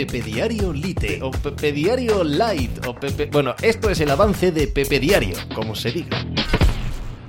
Pepe Diario Lite o Pepe Diario Light o Pepe... Bueno, esto es el avance de Pepe Diario, como se diga.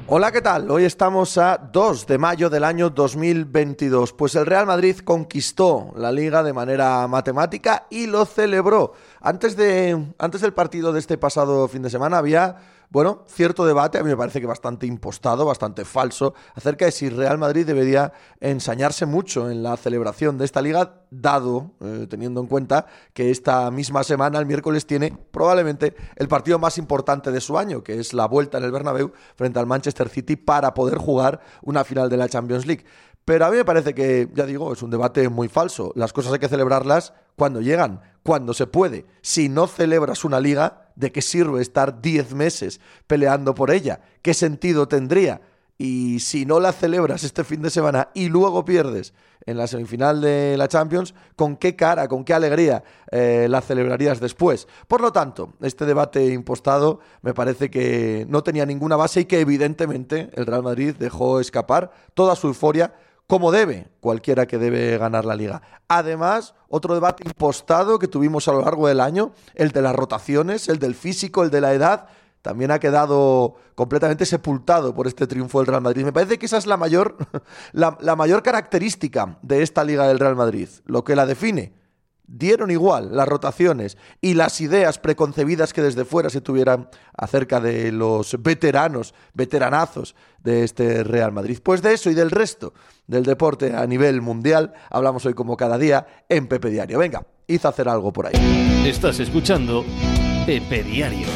Hola, ¿qué tal? Hoy estamos a 2 de mayo del año 2022. Pues el Real Madrid conquistó la liga de manera matemática y lo celebró. Antes, de, antes del partido de este pasado fin de semana había bueno, cierto debate, a mí me parece que bastante impostado, bastante falso, acerca de si Real Madrid debería ensañarse mucho en la celebración de esta liga, dado, eh, teniendo en cuenta que esta misma semana, el miércoles, tiene probablemente el partido más importante de su año, que es la vuelta en el Bernabéu frente al Manchester City para poder jugar una final de la Champions League. Pero a mí me parece que, ya digo, es un debate muy falso. Las cosas hay que celebrarlas cuando llegan, cuando se puede. Si no celebras una liga, ¿de qué sirve estar 10 meses peleando por ella? ¿Qué sentido tendría? Y si no la celebras este fin de semana y luego pierdes en la semifinal de la Champions, ¿con qué cara, con qué alegría eh, la celebrarías después? Por lo tanto, este debate impostado me parece que no tenía ninguna base y que evidentemente el Real Madrid dejó escapar toda su euforia como debe cualquiera que debe ganar la liga. Además, otro debate impostado que tuvimos a lo largo del año, el de las rotaciones, el del físico, el de la edad, también ha quedado completamente sepultado por este triunfo del Real Madrid. Me parece que esa es la mayor, la, la mayor característica de esta liga del Real Madrid, lo que la define dieron igual las rotaciones y las ideas preconcebidas que desde fuera se tuvieran acerca de los veteranos, veteranazos de este Real Madrid. Pues de eso y del resto del deporte a nivel mundial hablamos hoy como cada día en Pepe Diario. Venga, hizo hacer algo por ahí. Estás escuchando Pepe Diario.